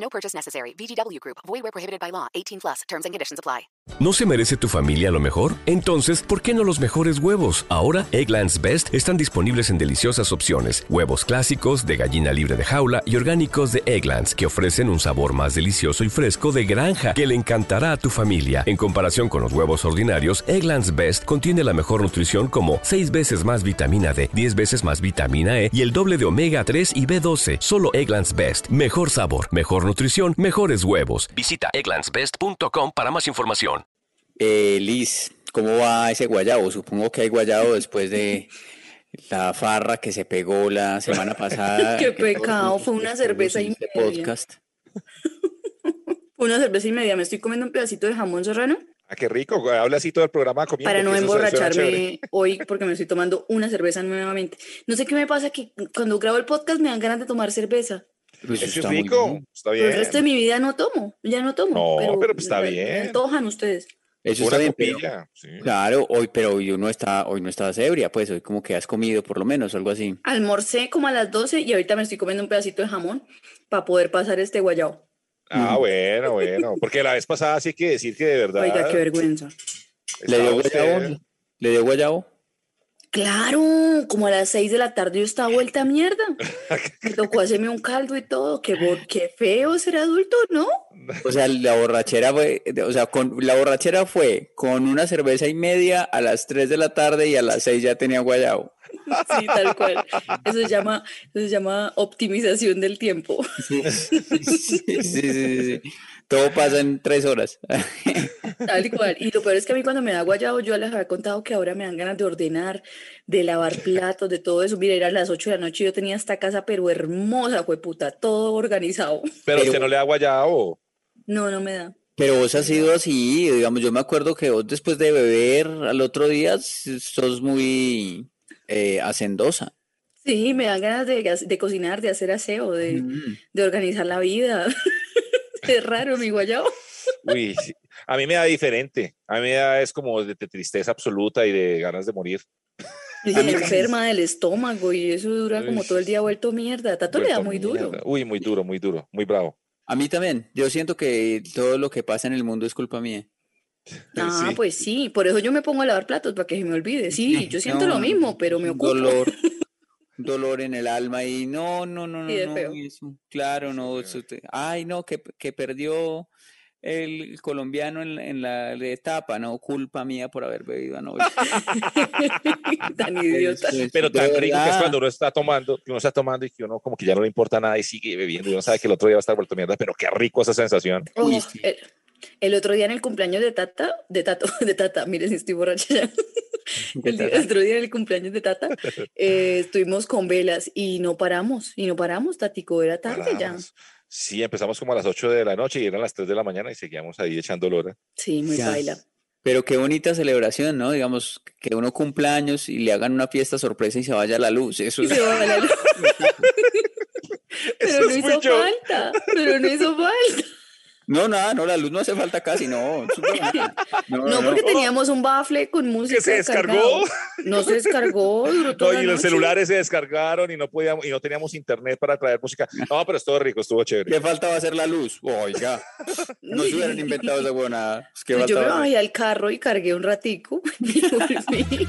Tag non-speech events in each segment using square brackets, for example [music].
No purchase necessary. VGW Group. Void where prohibited by law. 18 plus. Terms and conditions apply. ¿No se merece tu familia lo mejor? Entonces, ¿por qué no los mejores huevos? Ahora, Egglands Best están disponibles en deliciosas opciones. Huevos clásicos, de gallina libre de jaula y orgánicos de Egglands, que ofrecen un sabor más delicioso y fresco de granja que le encantará a tu familia. En comparación con los huevos ordinarios, Egglands Best contiene la mejor nutrición como 6 veces más vitamina D, 10 veces más vitamina E y el doble de omega 3 y B12. Solo Egglands Best. Mejor sabor, mejor nutrición, mejores huevos. Visita egglandsbest.com para más información. Eh, Liz, ¿cómo va ese guayabo? Supongo que hay guayabo después de la farra que se pegó la semana pasada. [laughs] Qué pecado, fue una cerveza en y este media. podcast. [laughs] Una cerveza y media. Me estoy comiendo un pedacito de jamón serrano Ah, qué rico. Habla así todo el programa comiendo. para no emborracharme hoy porque me estoy tomando una cerveza nuevamente. No sé qué me pasa que cuando grabo el podcast me dan ganas de tomar cerveza. Pues Eso es está muy rico. bien. Está Pero el bien. resto de mi vida no tomo, ya no tomo. No, pero pues está me- bien. Me antojan ustedes. Eso Una está bien, pero- sí. Claro, hoy, pero hoy no está, hoy no estás ebria, pues hoy como que has comido por lo menos, algo así. Almorcé como a las 12 y ahorita me estoy comiendo un pedacito de jamón para poder pasar este guayabo. Ah, bueno, bueno. Porque la vez pasada sí hay que decir que de verdad. Oiga, qué vergüenza. ¿Le dio guayabo? ¿Le dio guayabo? Claro, como a las 6 de la tarde yo estaba vuelta a mierda. Me tocó hacerme un caldo y todo. Qué, qué feo ser adulto, ¿no? O sea, la borrachera fue, o sea, con, la borrachera fue con una cerveza y media a las 3 de la tarde y a las 6 ya tenía guayabo. [laughs] Sí, tal cual. Eso se llama, eso se llama optimización del tiempo. Sí, sí, sí, sí. Todo pasa en 3 horas. Tal cual. Y lo peor es que a mí cuando me da guayabo, yo les había contado que ahora me dan ganas de ordenar, de lavar platos, de todo eso. Mira, era a las 8 de la noche y yo tenía esta casa, pero hermosa, fue puta, todo organizado. Pero usted no le da guayabo. No, no me da. Pero vos has sido así, digamos, yo me acuerdo que vos después de beber al otro día sos muy eh, hacendosa. Sí, me dan ganas de, de cocinar, de hacer aseo, de, Mm. de organizar la vida. [laughs] Es raro mi guayabo. Uy, sí. a mí me da diferente. A mí me da es como de, de tristeza absoluta y de ganas de morir. Y enferma del estómago y eso dura como todo el día vuelto mierda. Tato le da Vuelto muy duro. mierda. Uy, muy duro, muy duro, muy bravo. A mí también, yo siento que todo lo que pasa en el mundo es culpa mía. Ah, [laughs] Sí. pues sí, por eso yo me pongo a lavar platos para que se me olvide. Sí, [laughs] yo siento No, lo mismo, pero me ocupo. Dolor, [laughs] dolor en el alma y no, no, no, no, no, feo. eso, claro, no, eso te- ay, no, que, que perdió el colombiano en, la- en la etapa, no, culpa mía por haber bebido anoche. Tan idiota. Pero tan rico que es cuando uno está tomando, que uno está tomando y que uno como que ya no le importa nada y sigue bebiendo y uno sabe que el otro día va a estar vuelto mierda, pero qué rico esa sensación. Uy, sí. el, el otro día en el cumpleaños de Tata, de Tato, [laughs] de Tata, miren si estoy borracha ya. ¿Qué El, día- tal? el otro día en el cumpleaños de Tata, [laughs] eh, estuvimos con velas y no paramos, y no paramos, Tatico, era tarde ya. Sí, empezamos como a las 8 de la noche y eran las 3 de la mañana y seguíamos ahí echando lora. Sí, muy Ya. baila. Pero qué bonita celebración, ¿no? Digamos, que uno cumpla años y le hagan una fiesta sorpresa y se vaya la luz. Eso Y es... se va la luz. [laughs] Pero Eso no hizo mucho. falta, pero no hizo falta. No, nada, no, la luz no hace falta casi, no. [laughs] No, No, porque teníamos un bafle con música. se descargó. cargado. No se descargó, duró No, toda y la los noche. celulares se descargaron y no podíamos y no teníamos internet para traer música. No, pero estuvo rico, estuvo chévere. ¿Qué faltaba hacer la luz? Oiga, no se hubieran [laughs] inventado esa buena. ¿Qué Pues yo me bajé al carro y cargué un ratico [laughs] y volví.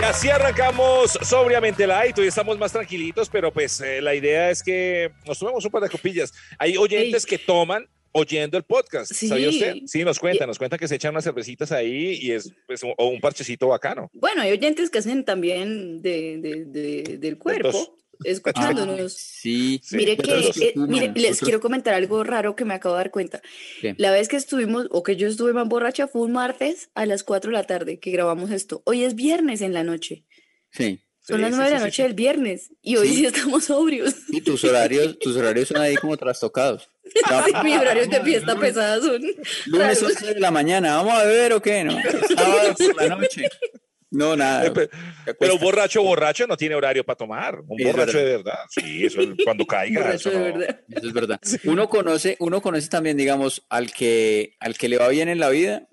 Y así arrancamos sobriamente light. Hoy estamos más tranquilitos, pero pues eh, la idea es que nos tomemos un par de copillas. Hay oyentes que toman, oyendo el podcast. ¿Sabía Sí. usted? Sí, nos cuenta, nos cuenta que se echan unas cervecitas ahí y es pues, un- o un parchecito bacano. Bueno, hay oyentes que hacen también de, de- de- del cuerpo, escuchándonos. Sí. Sí, Mire que, eh, mire, les otros- quiero comentar algo raro que me acabo de dar cuenta. ¿Qué? La vez que estuvimos, o que yo estuve más borracha, fue un martes a las 4 de la tarde que grabamos esto. Hoy es viernes en la noche. Sí. Son Sí, las sí, 9 de la sí, sí, noche sí. del viernes y hoy Sí. sí estamos sobrios. Y tus horarios, tus horarios son ahí como trastocados. [laughs] Ay, mis horarios de fiesta pesada son Lunes raros. 11 de la mañana, ¿vamos a beber o qué? No. Sábado por la noche. No, nada. Eh, Pero un borracho, borracho no tiene horario para tomar. Un Es borracho verdad. de verdad. Sí, eso es cuando caiga. Borracho eso de no- verdad. Eso es verdad. [laughs] Uno conoce, uno conoce también, digamos, al que, al que le va bien en la vida,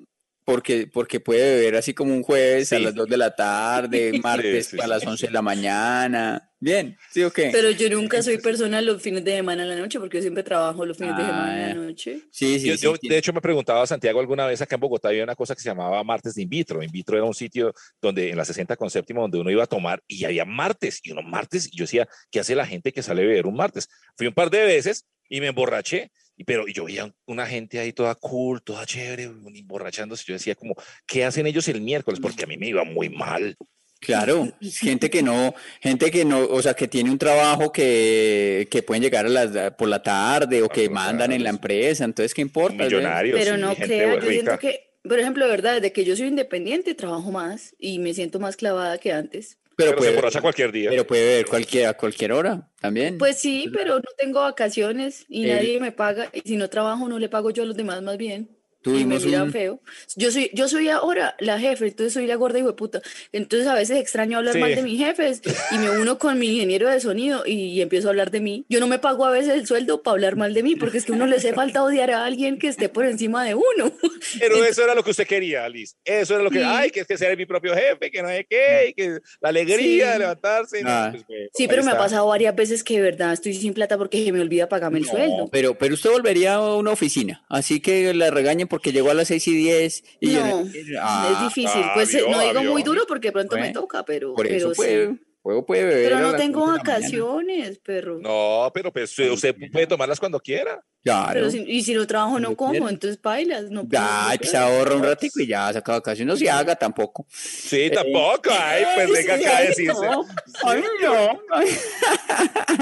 porque, porque puede beber así como un jueves a las 2 de la tarde, [laughs] martes sí, a las sí. 11 de la mañana. Bien, ¿sí o qué? Pero yo nunca soy persona los fines de semana en la noche porque yo siempre trabajo los fines de semana en Ah, la noche. sí, sí, Yo, sí, yo, sí. de hecho, me preguntaba Santiago alguna vez acá en Bogotá había una cosa que se llamaba martes de in vitro. In vitro era un sitio donde en la 60 con séptimo donde uno iba a tomar y había martes y uno martes. Y yo decía, ¿qué hace la gente que sale a beber un martes? Fui un par de veces y me emborraché. Y, pero y yo veía una gente ahí toda cool, toda chévere, emborrachándose. Yo decía como, ¿qué hacen ellos el miércoles? Porque a mí me iba muy mal. Claro, gente que no, gente que no, o sea, que tiene un trabajo que, que pueden llegar a las, por la tarde o que Claro, mandan en la empresa, entonces, ¿qué importa? Millonarios. Pero sí, no gente crea, yo siento que, por ejemplo, de verdad, desde que yo soy independiente, trabajo más y me siento más clavada que antes. Pero, Pero se puede, emborracha cualquier día. pero puede beber cualquier, a cualquier hora también. Pues sí, pero no tengo vacaciones y El- nadie me paga. Y si no trabajo, no le pago yo a los demás más bien. Y me Tuvimos miran un- feo. Yo soy, yo soy ahora la jefe, entonces soy la gorda y puta. Entonces a veces extraño hablar Sí. mal de mis jefes y me uno con mi ingeniero de sonido y, empiezo a hablar de mí. Yo no me pago a veces el sueldo para hablar mal de mí, porque es que uno le hace falta odiar a alguien que esté por encima de uno. [laughs] Pero eso era lo que usted quería, Alice. Eso era lo que, Sí. ay, que es que ser mi propio jefe, que no sé qué, y que la alegría Sí. de levantarse. no, pues, Sí, pero me ha está. pasado varias veces que de verdad estoy sin plata porque se me olvida pagarme el No, sueldo. pero, pero usted volvería a una oficina, así que la regañen porque llegó a las 6 y 10 y No, no- Ah, es difícil. ah, Pues eh, vio, no digo vio. muy duro porque pronto me toca, pero, por eso pero sí. puede, beber Pero no tengo vacaciones, perro. No, pero pues usted puede tomarlas cuando quiera. Claro. Pero si- y si no trabajo no como, entonces bailas, no Ya, pues puedo. ahorra un ratico y ya saca vacaciones. No se haga tampoco. Sí, tampoco. Ay, pues venga acá a decirse. No, ay, no. [laughs]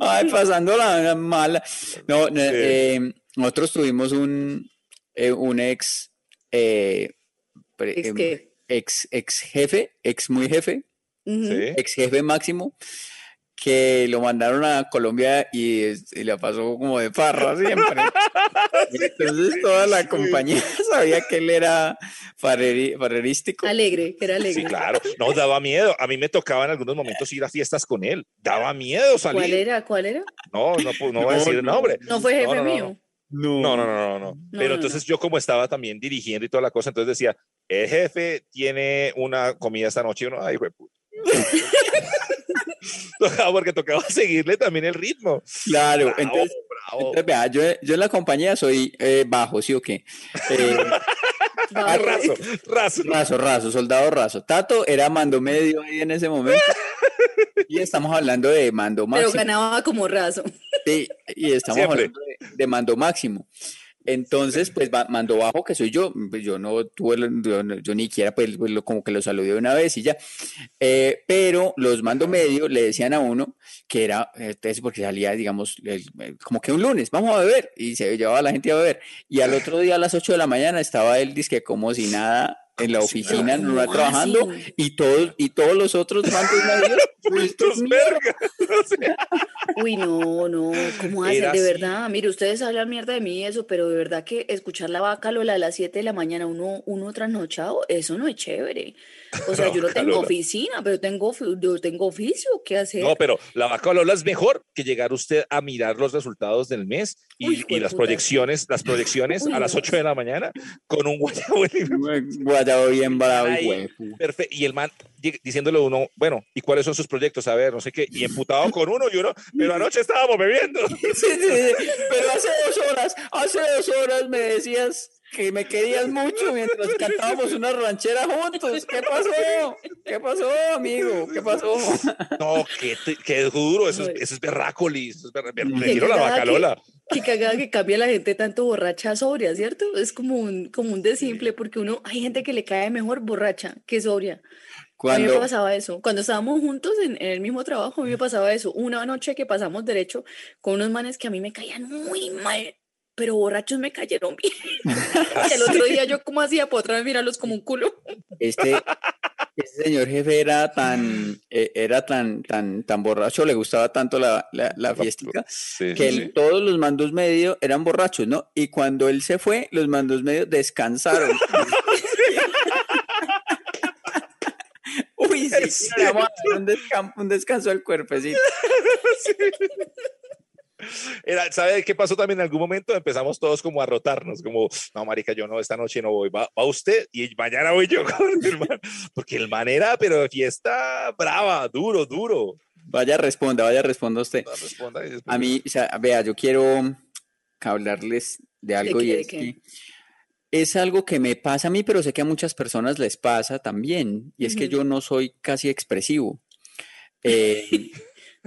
Ay, pasando la mala. No, no, eh, nosotros tuvimos un, eh, un ex, eh, pre- ¿Ex em, qué? ex, ex jefe, ex muy jefe, ex jefe máximo, que lo mandaron a Colombia y, y la pasó como de farra siempre. [laughs] Entonces toda la compañía [laughs] sabía que él era farreri- farrerístico. Alegre, que era alegre. Sí, claro. No, daba miedo. A mí me tocaba en algunos momentos ir a fiestas con él. Daba miedo salir. ¿Cuál era? ¿Cuál era? No, no, pu- no voy a No, decir el no. nombre. No fue jefe no, no, no. mío. No. No, no, no, no, no. Pero no, entonces yo como estaba también dirigiendo y toda la cosa, entonces decía, el jefe tiene una comida esta noche y uno, ay, güey. [laughs] Tocaba porque tocaba seguirle también el ritmo. Claro, Bravo, entonces, bravo. entonces, vea, yo, yo en la compañía soy eh, bajo, ¿sí o qué? Eh, [laughs] raso, raso. raso, raso, soldado raso. Tato era mando medio ahí en ese momento. [laughs] Y estamos hablando de mando Pero máximo. ganaba como raso. Sí, y estamos Siempre. hablando de, de mando máximo. Entonces, pues va- mando bajo, que soy yo, pues, yo no tuve, yo, no- yo ni siquiera, pues, pues, lo- como que lo saludé una vez y ya. Eh, pero los mando medio le decían a uno que era, entonces, porque salía, digamos, el- el- como que un lunes, vamos a beber, y se llevaba a la gente a beber. Y al otro día a las 8 de la mañana estaba él, dizque como si nada, en la oficina, ¿cómo trabajando, así? y todos, y todos los otros mandos medios, [laughs] O sea, Uy, no, no, ¿cómo hacen? Era De así. verdad, mire, ustedes hablan mierda de mí y eso, pero de verdad que escuchar la vaca Lola a las 7 de la mañana, uno, uno trasnochado, eso no es chévere. O sea, No, [laughs] yo no tengo Lola. oficina, pero tengo, yo tengo oficio, ¿qué hacer? No, pero la vaca Lola es mejor que llegar usted a mirar los resultados del mes y, Uy, y las proyecciones, las proyecciones Uy, a las no. 8 de la mañana con un guayabo Guayabo bien bravo. Perfecto. Y el man di- diciéndole a uno, bueno, ¿y cuáles son sus proyectos? A ver, no sé qué. Y emputado [laughs] con uno y uno, pero anoche estábamos bebiendo. Sí, sí, sí, Pero hace dos horas, hace dos horas me decías. que me querías mucho mientras cantábamos una ranchera juntos. ¿Qué pasó? ¿Qué pasó, amigo? ¿Qué pasó? No, qué, qué duro, eso es, eso es berrácolis, eso es berra- ber- Qué le tiro la bacalola. Que cagada que cambia la gente tanto borracha a sobria, ¿cierto? Es como un, como un desimple, porque uno, hay gente que le cae mejor borracha que sobria. A mí me pasaba eso. Cuando estábamos juntos en, en el mismo trabajo, a mí me pasaba eso. Una noche que pasamos derecho con unos manes que a mí me caían muy mal, pero borrachos me cayeron bien. [laughs] El otro día yo como hacía para otra vez mirarlos como un culo. este, [laughs] este señor jefe era tan, eh, era tan, tan, tan borracho, le gustaba tanto la, la, la fiestica, Sí, que sí, él- sí. todos los mandos medios eran borrachos, ¿no? Y cuando él se fue, los mandos medios descansaron. [laughs] Sí, le vamos a dar un, descan- un descanso al cuerpecito. [laughs] Era, ¿Sabe qué pasó también en algún momento? Empezamos todos como a rotarnos, como, no, marica, yo no, esta noche no voy, va, va usted y mañana voy yo [laughs] con el man, porque el man era, pero de fiesta brava, duro, duro. Vaya, responda, vaya, responda usted. No responda después- A mí, o sea, vea, yo quiero hablarles de algo qué, y de es qué? que es algo que me pasa a mí, pero sé que a muchas personas les pasa también, y es que yo no soy casi expresivo. [laughs] Eh,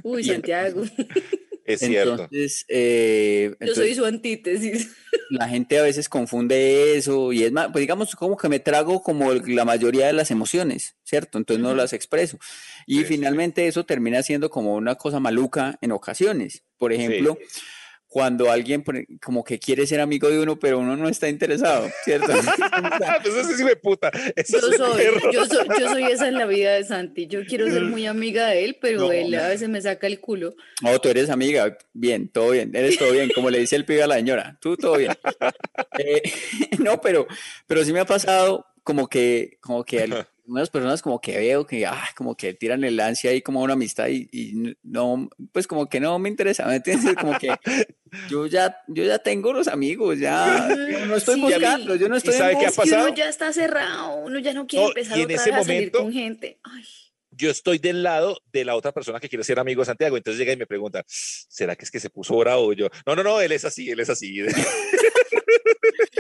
Uy. Santiago, [laughs] es cierto. entonces, eh, yo soy su antítesis. [laughs] la gente a veces confunde eso y es más, pues digamos como que me trago como el- la mayoría de las emociones, ¿cierto? Entonces no las expreso. Y Sí, sí. finalmente eso termina siendo como una cosa maluca en ocasiones. Por ejemplo, cuando alguien pone- como que quiere ser amigo de uno, pero uno no está interesado, ¿cierto? [laughs] pues ese sí me puta. Yo soy, yo soy, yo soy esa en la vida de Santi. Yo quiero ser muy amiga de él, pero No, él a veces me saca el culo. No, tú eres amiga, bien, todo bien, eres todo bien, como le dice el pibe a la señora, tú todo bien. [laughs] Eh, [laughs] no, pero, pero sí me ha pasado como que, como que algunas personas como que veo que, ah, como que tiran el ansia ahí como una amistad y, y no, pues como que no me interesa, ¿me entiendes? Como que [laughs] yo ya, yo ya tengo los amigos, ya, no estoy Sí, buscando, yo no ¿y estoy sabe qué ha que uno pasado? ya está cerrado, uno ya no quiere No, empezar y en otra ese vez a salir momento- con gente. Ay, yo estoy del lado de la otra persona que quiere ser amigo de Santiago. Entonces llega y me pregunta, ¿será que es que se puso bravo? Yo, no, no, no, él es así, él es así. [laughs]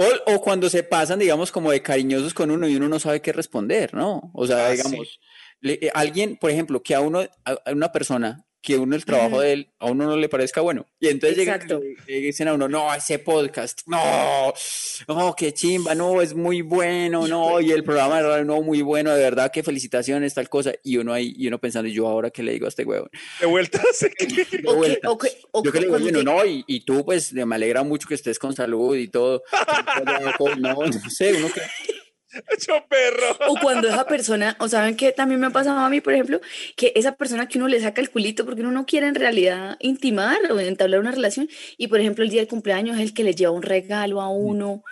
O, o cuando se pasan, digamos, como de cariñosos con uno y uno no sabe qué responder, ¿no? O sea, Ah, sí. digamos, le- eh, alguien, por ejemplo, que a uno, a una persona, que uno el trabajo de él, a uno no le parezca bueno. Y entonces llegan le- dicen a uno, no, ese podcast, no, no, qué chimba, no, es muy bueno, no, y el programa de radio, no, muy bueno, de verdad, qué felicitaciones, tal cosa. Y uno ahí, y uno pensando, ¿y yo ahora qué le digo a este huevón? De vuelta, sé que- [laughs] De o que, vuelta. o que, o Yo que le digo, bueno, no, y, y tú, pues, me alegra mucho que estés con salud y todo. [laughs] No, no sé, uno que... [laughs] perro. O cuando esa persona, o saben que también me ha pasado a mí, por ejemplo, que esa persona que uno le saca el culito porque uno no quiere en realidad intimar o entablar una relación, y por ejemplo el día del cumpleaños es el que le lleva un regalo a uno,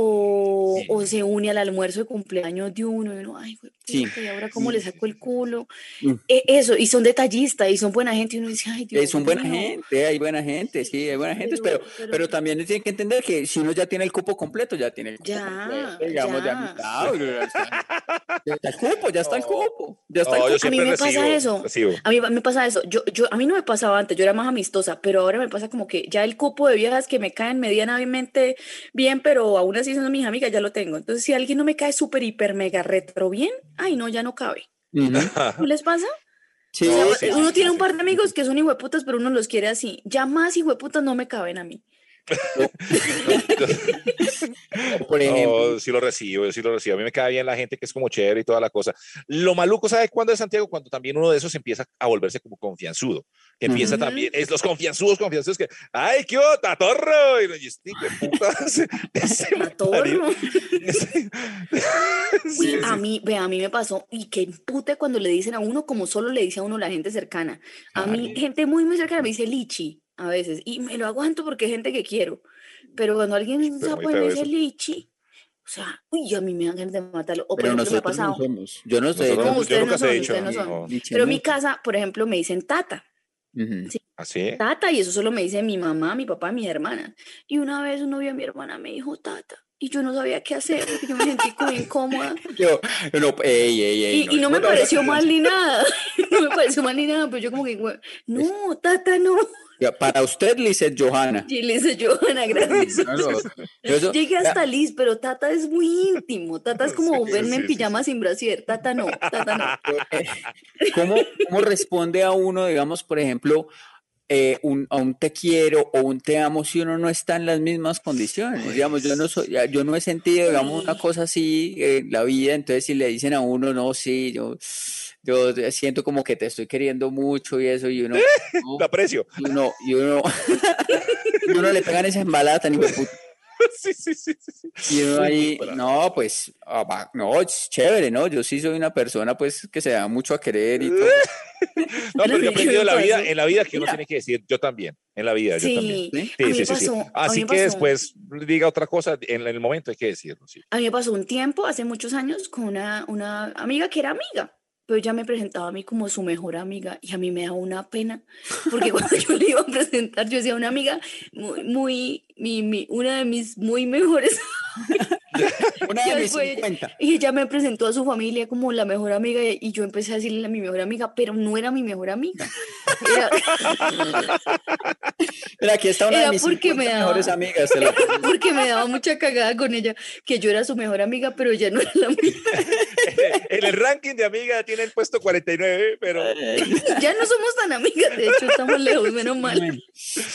o, o se une al almuerzo de cumpleaños de uno, y uno, ay, güey, Sí, y ahora cómo le saco el culo. Mm. E- Eso, y son detallistas, y son buena gente, y uno dice, ay, Dios Es un buena mío. gente, hay buena gente, sí, hay buena gente, Pero- pero, pero- pero también tienen que entender que si uno ya tiene el cupo completo, ya tiene el cupo Ya, completo, digamos, de ya. amistad, [laughs] ya está, el cupo, ya está el cupo, ya está el cupo. A mí me recibo, pasa eso. recibo. A mí me pasa eso. Yo, yo, a mí no me pasaba antes, yo era más amistosa, pero ahora me pasa como que ya el cupo de viejas que me caen medianamente bien, pero aún así son mis amigas, ya lo tengo. Entonces, si alguien no me cae súper, hiper, mega retro bien, ay, no, ya no cabe. Ujú. ¿No les pasa? Sí, O sea, sí, uno sí, tiene un par de amigos que son hijueputas, pero uno los quiere así. Ya más hijueputas no me caben a mí. [laughs] por ejemplo, No, sí lo recibo, yo sí lo recibo. A mí me cae bien la gente que es como chévere y toda la cosa. Lo maluco, ¿sabe cuándo es Santiago? Cuando también uno de esos empieza a volverse como confianzudo. Que empieza Ujú. también, es los confianzudos, confianzudos que, ¡ay, qué onda, torro! Y, y hijo de puta, [laughs] ese- [laughs] Uy, Sí, a sí. mí, ve, a mí me pasó, y que pute cuando le dicen a uno, como solo le dice a uno la gente cercana. A mí, gente muy, muy cercana me dice lichi a veces, y me lo aguanto porque es gente que quiero. Pero cuando alguien feo dice eso. lichi, o sea, uy, a mí me dan ganas de matarlo. O por pero ejemplo, me ha nosotros no pasado. somos, yo no sé, Nosotros No, yo ustedes nunca no se he son, dicho, ustedes no son. no. Pero en no. mi casa, por ejemplo, me dicen tata. Ujú. ¿Así? Tata, y eso solo me dice mi mamá, mi papá, mi hermana. Y una vez uno vio a mi hermana, me dijo tata. Y yo no sabía qué hacer, porque yo me sentí como incómoda. [laughs] Yo, no, ey, ey, ey, Y, y no me pareció mal ni nada. [laughs] No me pareció mal ni nada, pero yo como que, güey, no, tata, no. Ya, Para usted, Lizeth Johanna. Le dice Johanna, gracias. Claro. Eso- Llegué hasta Liz, pero Tata es muy íntimo. Tata es como Sí, verme sí, en sí, pijama sin brasier. Tata no, Tata no. [laughs] ¿Cómo, cómo responde a uno, digamos, por ejemplo, eh, un, a un te quiero o un te amo si uno no está en las mismas condiciones? Digamos, yo no soy, yo no he sentido, digamos, una cosa así en la vida, entonces si le dicen a uno, no, sí, yo, yo siento como que te estoy queriendo mucho y eso, y uno, [laughs] no, Lo aprecio. y uno, y uno, [laughs] y uno le pegan esa embalada tan. [laughs] Sí, sí, sí, sí, sí. Y uno ahí, no, pues, ah, no, es chévere, ¿no? Yo sí soy una persona, pues, que se da mucho a querer y todo. No, pero yo he aprendido en la ¿Qué vida, en la vida que uno Mira. tiene que decir yo también, en la vida, yo también. Sí, ¿sí? Sí, a mí sí, sí, sí. Así que pasó. después diga otra cosa, en el momento hay que decirlo, sí. A mí me pasó un tiempo, hace muchos años, con una, una amiga que era amiga, pero ella me presentaba a mí como su mejor amiga y a mí me daba una pena, porque [laughs] cuando yo le iba a presentar, yo decía una amiga muy, muy mi, mi- una de mis muy mejores [laughs] Una Y de mis después- 50. Y ella me presentó a su familia como la mejor amiga y yo empecé a decirle a mi mejor amiga, pero no era mi mejor amiga. [laughs] Era, [laughs] Mira, aquí está una Era de mis porque 50 me daba- mejores amigas. la [laughs] porque me daba mucha cagada con ella, que yo era su mejor amiga, pero ella no era la mía. [laughs] en el ranking de amiga tiene el puesto 49, pero, Ya no somos tan amigas, de hecho estamos lejos, menos mal.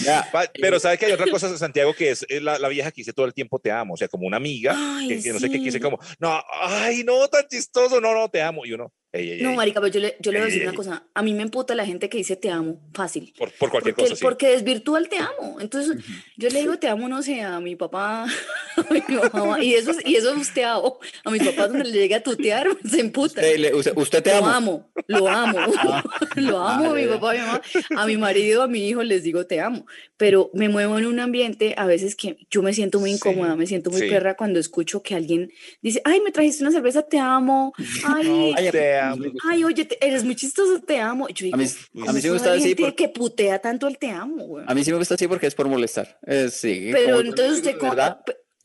Ya, pa- pero sabes que hay otra cosa, Santiago, que es, la, la vieja que dice todo el tiempo te amo, o sea, como una amiga, Ay, que, que no sé qué, que dice como, no, ay, no, tan chistoso, no, no, te amo, y uno, ey, ey, No, ey, marica, pero yo le, yo le voy a decir Ey, una ey. cosa. A mí me emputa la gente que dice te amo, fácil. por, por cualquier Porque, cosa, sí. porque desvirtúa el te amo. Entonces, yo le digo te amo, no sé, a mi papá, [laughs] a mi mamá, y eso, es- y eso es te amo. A mis papás donde le llega a tutear, [laughs] se emputa. usted, le- usted- usted te Lo amo. amo, lo amo, [laughs] lo amo a mi vale. papá, a mi mamá, a mi marido, a mi hijo les digo te amo, pero me muevo en un ambiente a veces que yo me siento muy Sí, incómoda, me siento muy sí. perra cuando escucho que alguien dice, ay, me trajiste una cerveza, te amo, ay, Ay, te amo. ay, oye, te- eres muy chistoso, te amo. Yo digo, A mí, ¿cómo a mí sí me gusta así gente porque, que putea tanto el te amo, güey? a mí sí me gusta así porque es por molestar. Eh, sí, Pero entonces usted, ¿cómo, ¿verdad?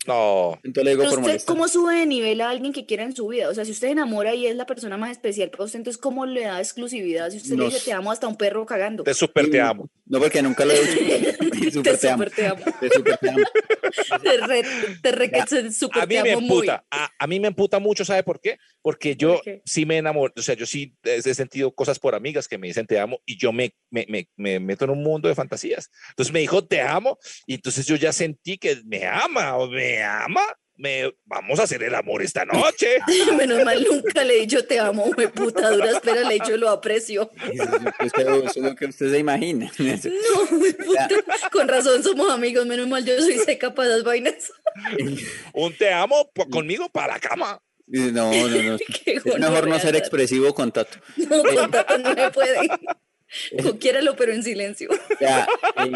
No, Entonces le digo pero por usted molestar. cómo sube de nivel a alguien que quiera en su vida? O sea, si usted enamora y es la persona más especial para usted, entonces ¿cómo le da exclusividad si usted No le dice te amo hasta un perro cagando? te súper te amo. No, porque nunca lo he dicho. [laughs] Te Súper te amo. súper te amo. Te súper te amo. Te re, te re que se súper A mí te me amo muy. emputa, a, a mí me emputa mucho, ¿sabe por qué? Porque yo ¿Por qué? sí me enamoro, o sea, yo sí he he sentido cosas por amigas que me dicen te amo y yo me, me, me, me meto en un mundo de fantasías. Entonces me dijo te amo y entonces yo ya sentí que me ama o me ama, me, vamos a hacer el amor esta noche. [laughs] Menos mal nunca le he dicho te amo, güey, [laughs] puta dura, espera, le he dicho lo aprecio. Eso es lo que- eso es lo que usted se imagina. [laughs] No, puta, con razón somos amigos, menos mal yo soy seca para las vainas. Un te amo conmigo para la cama. No, no, no. Qué Es mejor no ser expresivo con Tato. No, con Tata no me puede. Quiéralo, pero en silencio. Ya, eh,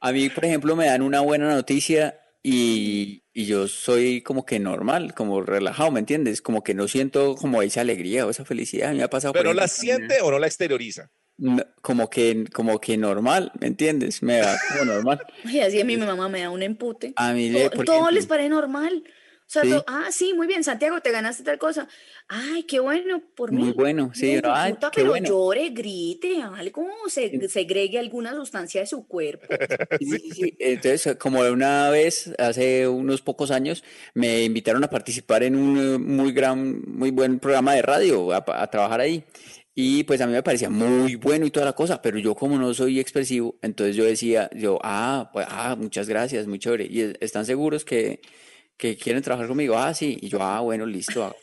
a mí, por ejemplo, me dan una buena noticia y, y yo soy como que normal, como relajado, ¿me entiendes? Como que no siento como esa alegría o esa felicidad. Me ha pasado. por Pero la ejemplo, también, siente o no la exterioriza. no, Como que, como que normal, ¿me entiendes? Me da como normal. [laughs] Ay, así a mí mi mamá me da un empute. A mí, le- Todo, por les parece normal. O sea, Sí. todo- ah, sí, muy bien, Santiago, te ganaste tal cosa. Ay, qué bueno por mí. Muy bueno, sí, Ay, ay, puta, qué pero bueno. llore, grite, algo, se, segregue alguna sustancia de su cuerpo. [laughs] Sí, sí, sí. [laughs] Entonces, como una vez, hace unos pocos años, me invitaron a participar en un eh, muy gran, muy buen programa de radio, a, a trabajar ahí. Y pues a mí me parecía muy bueno y toda la cosa, pero yo como no soy expresivo, entonces yo decía, yo, ah, pues, ah, muchas gracias, muy chévere. ¿Y es- están seguros que, que quieren trabajar conmigo? Ah, sí. Y yo, ah, bueno, listo. ah".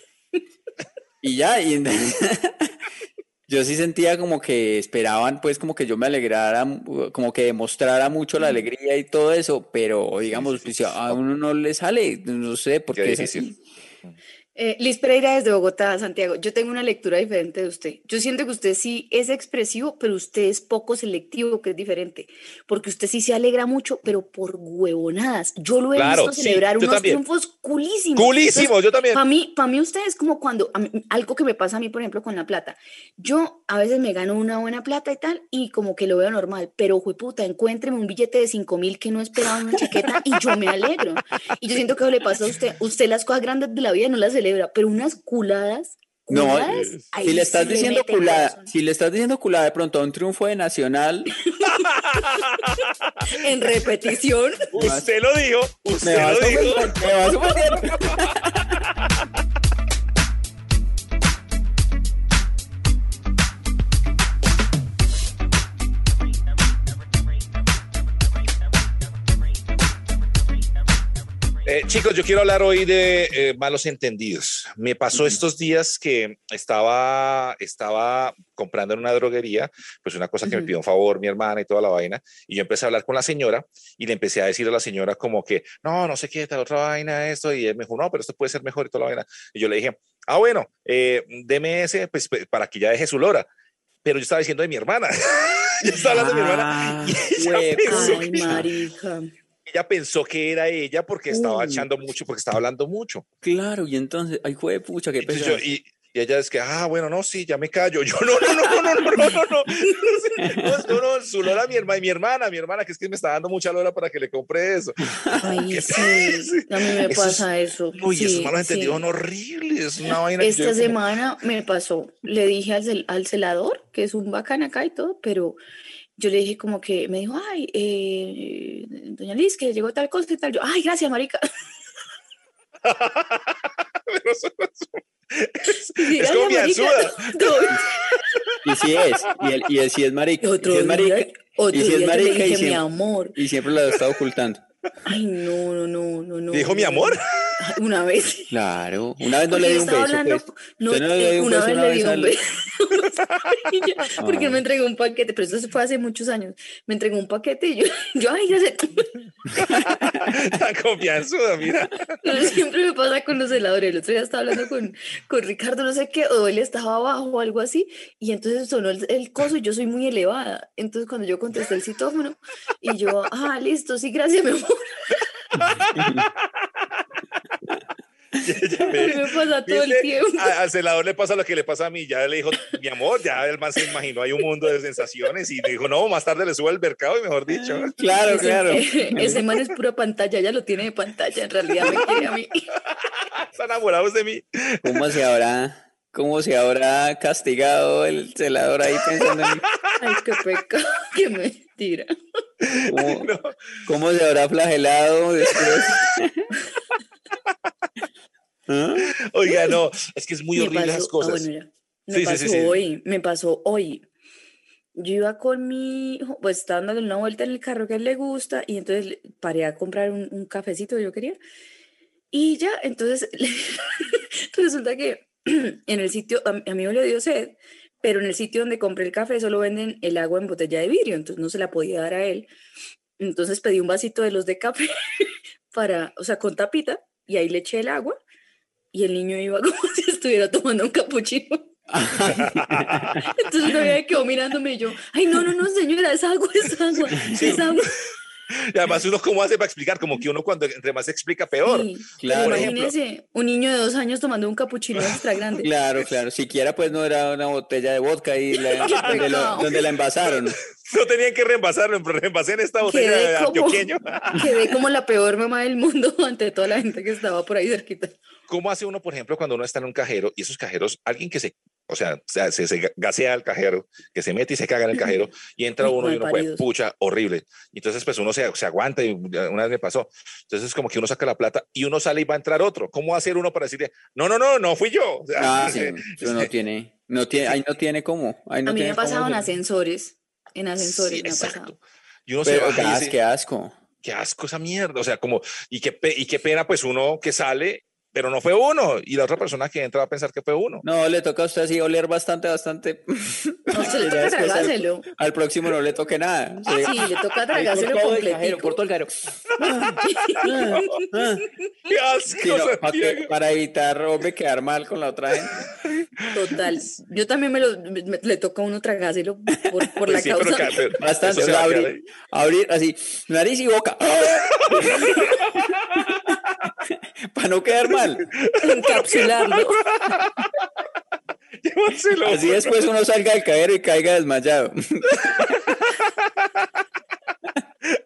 Y ya, y [laughs] yo sí sentía como que esperaban, pues, como que yo me alegrara, como que demostrara mucho la alegría y todo eso, pero digamos, pues, si a uno no le sale, no sé por Qué qué es difícil. así. [laughs] Eh, Liz Pereira desde Bogotá, Santiago. Yo tengo una lectura diferente de usted. Yo siento que usted sí es expresivo, pero usted es poco selectivo, que es diferente. Porque usted sí se alegra mucho, pero por huevonadas. Yo lo he Claro, visto celebrar unos también. triunfos culísimos. Culísimo, yo también. Para mí, para mí usted es como cuando, mí- algo que me pasa a mí, por ejemplo, con la plata. Yo a veces me gano una buena plata y tal, y como que lo veo normal, pero puta, encuéntreme un billete de 5 mil que no esperaba una chaqueta y yo me alegro. Y yo siento que eso le pasa a usted. Usted las cosas grandes de la vida no las celebra, pero unas culadas. Ahí si le estás sí diciendo culada, corazón. si le estás diciendo culada de pronto a un triunfo de Nacional, [laughs] En repetición. [laughs] Usted lo dijo, usted lo dijo. [laughs] chicos, yo quiero hablar hoy de eh, malos entendidos. Me pasó estos días que estaba, estaba comprando en una droguería, pues una cosa que me pidió un favor mi hermana y toda la vaina, y yo empecé a hablar con la señora y le empecé a decir a la señora como que, no, no sé qué, tal otra vaina, esto, y él me dijo, no, pero esto puede ser mejor y toda la vaina. Y yo le dije, ah, bueno, eh, deme ese, pues para que ya deje su lora. Pero yo estaba diciendo de mi hermana. [laughs] yo estaba hablando de mi hermana. Ah, Y ella hue- pensó Ay, que- marica. Ella pensó que era ella porque estaba echando mucho, porque estaba hablando mucho. Claro, y entonces, ay, jue pucha, qué pesado. y, y ella es que, ah, bueno, no, sí, ya me callo. [laughs] Yo, no, no, no, no, no, no, no, no, no, no, no, no, su lora, mi hermana, mi hermana, mi hermana, que es que me está dando mucha lora para que le compre eso. Ay, [laughs] ¿Qué [laughs] sí. A mí me pasa eso. Uy, esos malos entendidos son horribles, una vaina Esta semana me pasó, le dije al, al celador, que es un bacán acá y todo, pero yo le dije como que me dijo, ay, eh, doña Liz, que llegó tal cosa y tal. Yo, ay, gracias, marica. Pero eso no es- Sí, Es gracias, confianzuda. Todo- Y si es, y él, y él sí es marica. Y otro y si es marica, día, otro y si es marica y dije, mi siempre, amor. y siempre lo está ocultando. Ay, no, no, no, no, no. Dijo mi no. amor. Una vez. Claro, una vez no Porque le di un beso, hablando, pues. no, no le eh, un una beso vez una le di un beso y [laughs] [laughs] porque él me entregó un paquete, pero eso fue hace muchos años. Me entregó un paquete y yo, [laughs] yo ay, gracias. Tan confianzuda, mira. Siempre me pasa con los heladores. El otro día estaba hablando con, con Ricardo, no sé qué, o él estaba abajo o algo así, y entonces sonó el, el coso y yo soy muy elevada. Entonces cuando yo contesté el citófono, y yo, ah, listo, sí, gracias, mi amor. [laughs] Ya A mí ves. me pasa todo el ¿Viste? tiempo. A- al celador le pasa lo que le pasa a mí. Ya le dijo, mi amor, ya el man se imaginó, hay un mundo de sensaciones y dijo, no, más tarde le subo al mercado y mejor dicho. Claro, Ese, claro. [laughs] ese man es pura pantalla, ya lo tiene de pantalla, en realidad me quiere a mí. [laughs] Están enamorados de mí. ¿Cómo se habrá, cómo se habrá castigado el celador ahí pensando en Ay, qué pecado, qué mentira. cómo, No. cómo se habrá flagelado después? ¿Ah? Oiga, no, es que es muy Me horrible pasó- esas ah, cosas. bueno, ya. Me Sí, pasó sí, sí. hoy, me pasó hoy. Yo iba con mi hijo, pues estaba dándole una vuelta en el carro que a él le gusta y entonces paré a comprar un, un cafecito que yo quería. Y ya, entonces [laughs] resulta que en el sitio, a, mi- a mí me le dio sed, pero en el sitio donde compré el café solo venden el agua en botella de vidrio, entonces no se la podía dar a él. Entonces pedí un vasito de los de café [laughs] para, o sea, con tapita y ahí le eché el agua y el niño iba [laughs] como si estuviera tomando un capuchino. Entonces me quedó mirándome y yo, ay, no, no, no, señora, es agua, es agua, es agua. Y además uno cómo hace para explicar, como que uno cuando entre más explica peor. Sí, Claro. ejemplo. imagínese, un niño de dos años tomando un capuchino extra grande. Claro, claro. Siquiera pues no era una botella de vodka ahí la- [laughs] donde, lo- pecado. donde la envasaron. No tenían que reembasarlo, pero reembasé en esta botella Quedé de como, antioqueño. [laughs] quedé como la peor mamá del mundo ante toda la gente que estaba por ahí cerquita. ¿Cómo hace uno, por ejemplo, cuando uno está en un cajero y esos cajeros, alguien que se, o sea, se, se, se gasea al cajero, que se mete y se caga en el [laughs] cajero y entra uno y uno fue, pucha, horrible. Entonces, pues uno se, se aguanta y una vez me pasó. Entonces, como que uno saca la plata y uno sale y va a entrar otro. ¿Cómo hacer uno para decirle, no, no, no, no fui yo? O sea, Ah, [laughs] sí, sí, eso no tiene, no tiene, ahí no tiene cómo. ahí no A mí me ha pasado en ascensores, en ascensores sí, me ha exacto. pasado. Y uno se Pero baja gas, dice, qué asco. qué asco esa mierda. O sea, como, y qué, y qué pena, pues uno que sale, pero no fue uno. Y la otra persona que entra va a pensar que fue uno. No, le toca a usted así oler bastante, bastante. [laughs] No, se le toca después al- tragárselo. Al próximo no le toque nada. Se- Sí, le toca tragárselo completico. por todo el cajero. Ah, ah, [laughs] ah. ¡Qué asco, Sí, no, para, para evitar, hombre, quedar mal con la otra gente. Total. Yo también me lo me- me- le toca a uno tragárselo por, por Pues la sí, pero causa. ca- pero Bastante. o sea, abrir, abrir así, nariz y boca. [laughs] [laughs] [laughs] para no quedar mal. [laughs] Encapsularlo. Llévanselo. Así después uno salga del cajero y caiga desmayado.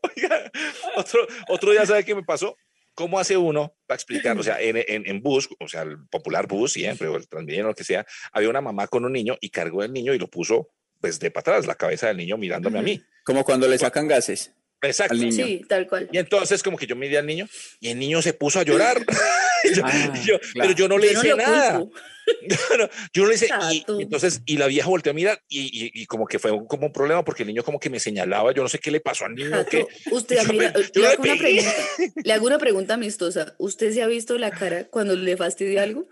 Oiga, otro, otro día, ¿sabe qué me pasó? ¿cómo hace uno para explicar? O sea, en, en, en bus, o sea, el popular bus siempre, o el Transmilenio, lo que sea, había una mamá con un niño y cargó el niño y lo puso pues de para atrás, la cabeza del niño mirándome a mí. Como cuando le sacan gases. Exacto. Al niño. Sí, tal cual. Y entonces como que yo miré al niño y el niño se puso a llorar. [laughs] Yo- Ah, y yo- claro. Pero yo no le Yo hice nada. [laughs] No, yo no le hice. Y, entonces, y la vieja volteó a mirar y, y- y como que fue un- como un problema porque el niño como que me señalaba, yo no sé qué le pasó al niño. Qué. usted, [laughs] Yo mira, me- yo le, le hago una pegué. pregunta, le hago una pregunta amistosa. ¿Usted se ha visto la cara cuando le fastidia algo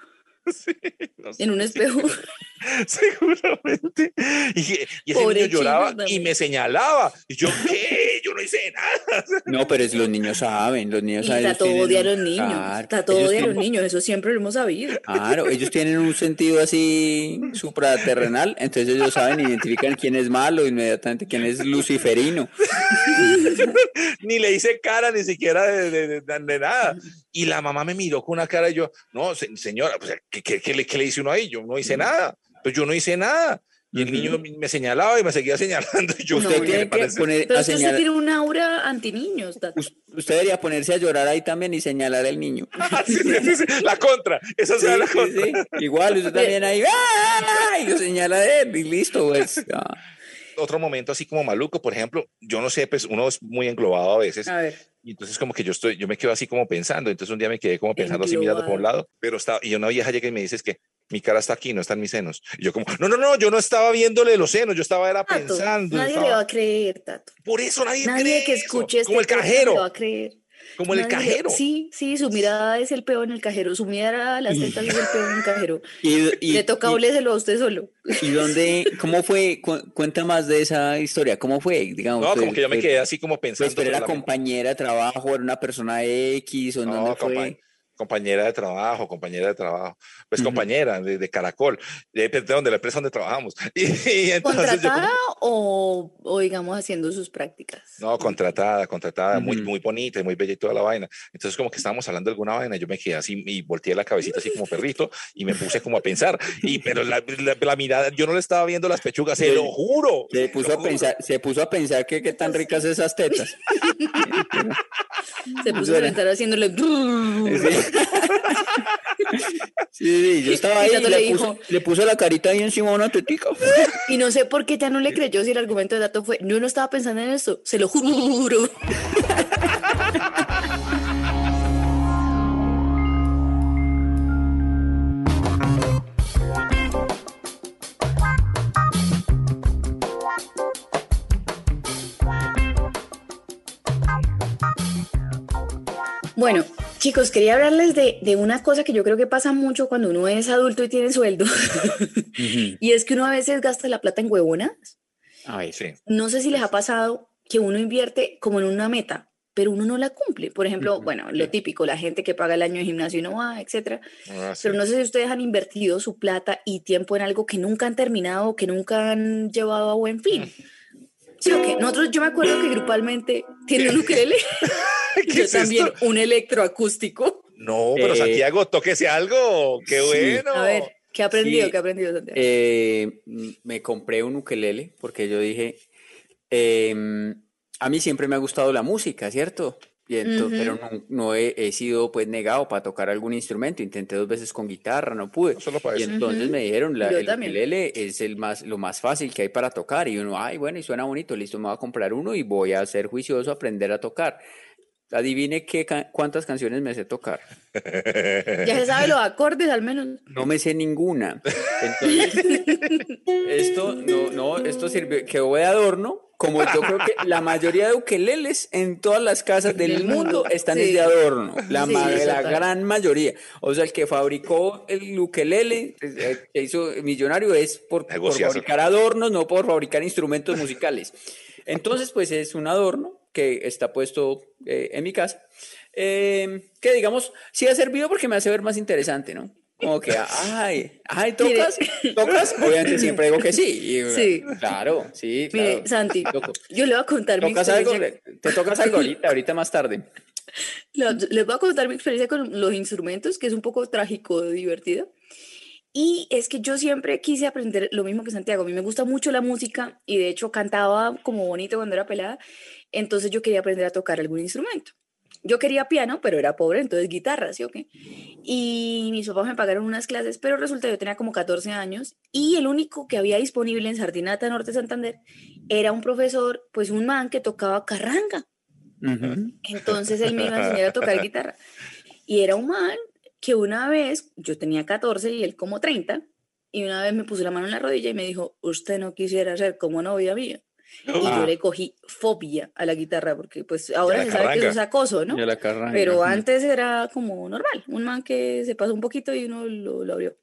[laughs] No sé, en un espejo? [laughs] seguramente. Y, y ese niño lloraba chino y me señalaba. Y yo, [laughs] ¿qué? Yo no hice nada. No, pero es, los niños saben, los niños Y saben. está todo odia a los niños. Claro, Está todo odia a los niños. Eso siempre lo hemos sabido. Claro, ellos tienen un sentido así supraterrenal, entonces ellos saben, identifican quién es malo, inmediatamente quién es luciferino. ni le hice cara ni siquiera de, de- de- de nada. Y la mamá me miró con una cara y yo, no, se- señora, pues, ¿qué, qué- qué le, qué le hice uno ahí? Yo no hice nada. Pues yo no hice nada. Y el niño me señalaba y me seguía [laughs] señalando. Y yo, Usted "Uy, tiene me que parece". poner Pero a es que usted señalar. tiene un aura anti-niños. Tato. us- Usted debería ponerse a llorar ahí también y señalar al niño. [laughs] Ah, sí, sí, sí, sí, La contra, esa Sí, será la sí, contra. sí. Igual, usted también ahí, ¡ah! y lo señala a él, y listo, pues. Ah. Otro momento así como maluco, por ejemplo, yo no sé, pues uno es muy englobado a veces. A ver. Y entonces como que yo estoy, yo me quedo así como pensando, entonces un día me quedé como pensando así mirando por un lado, pero está, y una vieja llega y me dice es que mi cara está aquí, no está en mis senos. Y yo como, no, no, no, yo no estaba viéndole los senos, yo estaba era Tato, pensando. nadie estaba- le va a creer, Tato. Por eso nadie, Nadie cree que eso. escuche este Como el podcast cajero, le va a creer. Como el Nadie le- cajero. Sí, sí, su mirada es el peor en el cajero. Su mirada a las tetas es el peor en el cajero. [laughs] Y, y- Le toca oléselo a usted solo. ¿Y dónde, cómo fue? Cu- Cuenta más de esa historia, ¿cómo fue? Digamos, No, como que yo me quedé así como pensando. Pues, pero era la- compañera de trabajo, era una persona X, o en No, dónde fue. Compa- compañera de trabajo, compañera de trabajo, pues compañera de, de Caracol, de, perdón, de la empresa donde trabajamos. [laughs] Y, y entonces yo como- ¿Contratada o, o, digamos, haciendo sus prácticas? No, contratada, contratada, muy, muy bonita y muy bella y toda la vaina. Entonces, como que estábamos hablando de alguna vaina, yo me quedé así y volteé la cabecita así como perrito y me puse como a pensar. Y, pero la, la- la mirada, yo no le estaba viendo las pechugas, se lo juro. Se puso a juro. pensar, se puso a pensar que qué tan ricas esas tetas. [laughs] Se puso a pensar haciéndole... Sí, sí, sí, yo estaba ahí Y le, puso, dijo- le puso la carita ahí encima de una tetica. Y no sé por qué ya no le creyó si el argumento de dato fue, yo no estaba pensando en esto, se lo juro. Bueno, chicos, quería hablarles de, de una cosa que yo creo que pasa mucho cuando uno es adulto y tiene sueldo. [laughs] y es que uno a veces gasta la plata en huevonas. A ver, Sí. No sé si les ha pasado que uno invierte como en una meta, pero uno no la cumple. Por ejemplo, bueno, lo sí. típico, la gente que paga el año de gimnasio y no va, etcétera. Ah, sí. Pero no sé si ustedes han invertido su plata y tiempo en algo que nunca han terminado, que nunca han llevado a buen fin. Sí, o qué? Nosotros, yo me acuerdo que grupalmente tiene un ukelele. [laughs] [laughs] ¿Qué yo es también esto? un electroacústico. No, pero Eh, Santiago, tóquese algo. Qué sí. bueno. A ver, ¿qué ha aprendido? Sí. ¿Qué ha aprendido, Santiago? Eh, me compré un ukelele porque yo dije, em, a mí siempre me ha gustado la música, ¿cierto? Y ento- Ujú. Pero no, no he, he sido pues negado para tocar algún instrumento. Intenté dos veces con guitarra, no pude. No solo para Y eso. entonces Ujú. me dijeron, la, Yo el también. ukelele es el más, lo más fácil que hay para tocar. Y uno, ay, bueno, y suena bonito, listo, me voy a comprar uno y voy a ser juicioso a aprender a tocar. Adivine qué, ca- cuántas canciones me sé tocar. [laughs] Ya se sabe los acordes al menos. No me sé ninguna. Entonces, esto no, no, esto sirvió, quedó de adorno. Como yo creo que la mayoría de ukeleles en todas las casas del mundo están sí. de adorno. La, Sí, ma- la gran mayoría. O sea, el que fabricó el ukelele, que hizo millonario, es por, fabricar adornos, no por fabricar instrumentos musicales. Entonces, pues es un adorno que está puesto eh, en mi casa. eh, que digamos, sí ha servido porque me hace ver más interesante, ¿no? Como que, ay, ay, [laughs] ¿tocas? ¿Tocas? Obviamente siempre digo que sí. y, Sí. Claro, sí, Mire, claro. Santi, Toco. yo le voy a contar mi ¿Tocas algo? experiencia. ¿Te tocas algo ahorita, ahorita más tarde? [laughs] Les voy a contar mi experiencia con los instrumentos, que es un poco trágico, divertido. Y es que yo siempre quise aprender lo mismo que Santiago. A mí me gusta mucho la música y de hecho cantaba como bonito cuando era pelada. Entonces yo quería aprender a tocar algún instrumento. yo quería piano, pero era pobre, entonces guitarra, ¿sí o qué? Y mis papás me pagaron unas clases, pero resulta que yo tenía como 14 años y el único que había disponible en Sardinata Norte Santander era un profesor, pues un man que tocaba carranga. Entonces él me iba a enseñar a tocar guitarra. Y era un man que una vez, yo tenía 14 y él como 30, y una vez me puso la mano en la rodilla y me dijo, usted no quisiera ser como novia mía. [laughs] Y yo Ah. le cogí fobia a la guitarra, porque pues ahora se sabe que eso carranga. es acoso, ¿no? Carranga, Pero antes era como normal, un man que se pasó un poquito y uno lo, lo abrió.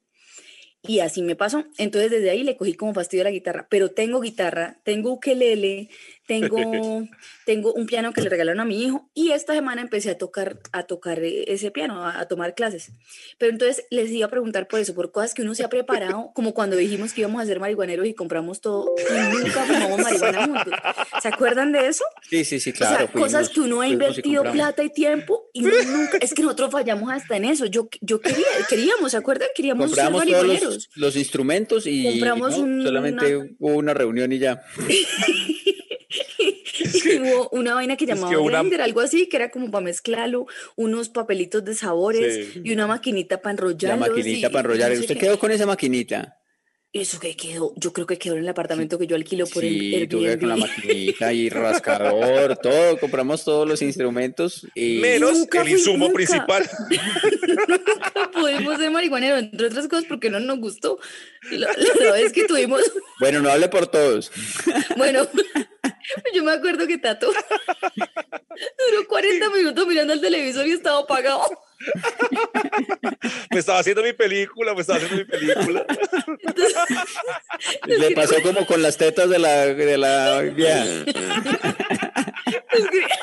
Y así me pasó. Entonces desde ahí le cogí como fastidio a la guitarra. Pero tengo guitarra, tengo ukelele, tengo, tengo un piano que le regalaron a mi hijo y esta semana empecé a tocar, a tocar ese piano, a, a tomar clases. Pero entonces les iba a preguntar por eso, por cosas que uno se ha preparado, como cuando dijimos que íbamos a ser marihuaneros y compramos todo y nunca fumamos marihuana juntos. ¿Se acuerdan de eso? Sí, sí, sí, o sea, claro. cosas fuimos- que uno ha fuimos y invertido compramos. plata y tiempo y [laughs] nunca, es que nosotros fallamos hasta en eso. Yo, yo quería, queríamos, ¿se acuerdan? Queríamos ser Compramos todos marihuaneros. los, los instrumentos y Compramos no, un- solamente una- hubo una reunión y ya. [laughs] Y hubo una vaina que es que llamaba una- blender, algo así, que era como para mezclarlo, unos papelitos de sabores Sí. y una maquinita para La enrollarlos. maquinita y- para y no enrollar. sé ¿Usted quedó con esa maquinita? Eso que quedó, yo creo que quedó en el apartamento que yo alquilo por Sí, el tuve con la Airbnb. maquinita y [laughs] rascador, todo. Compramos todos los instrumentos y Menos Nunca el insumo nunca. principal. [laughs] Nunca pudimos ser marihuaneros, entre otras cosas porque no nos gustó. La, la vez que tuvimos, bueno, no hable por todos. [laughs] bueno, [laughs] yo me acuerdo que Tato [laughs] duró 40 minutos mirando el televisor y estaba apagado. Me estaba haciendo mi película, me estaba haciendo mi película. Le [laughs] pasó como con las tetas de la, de la vieja. Les quería,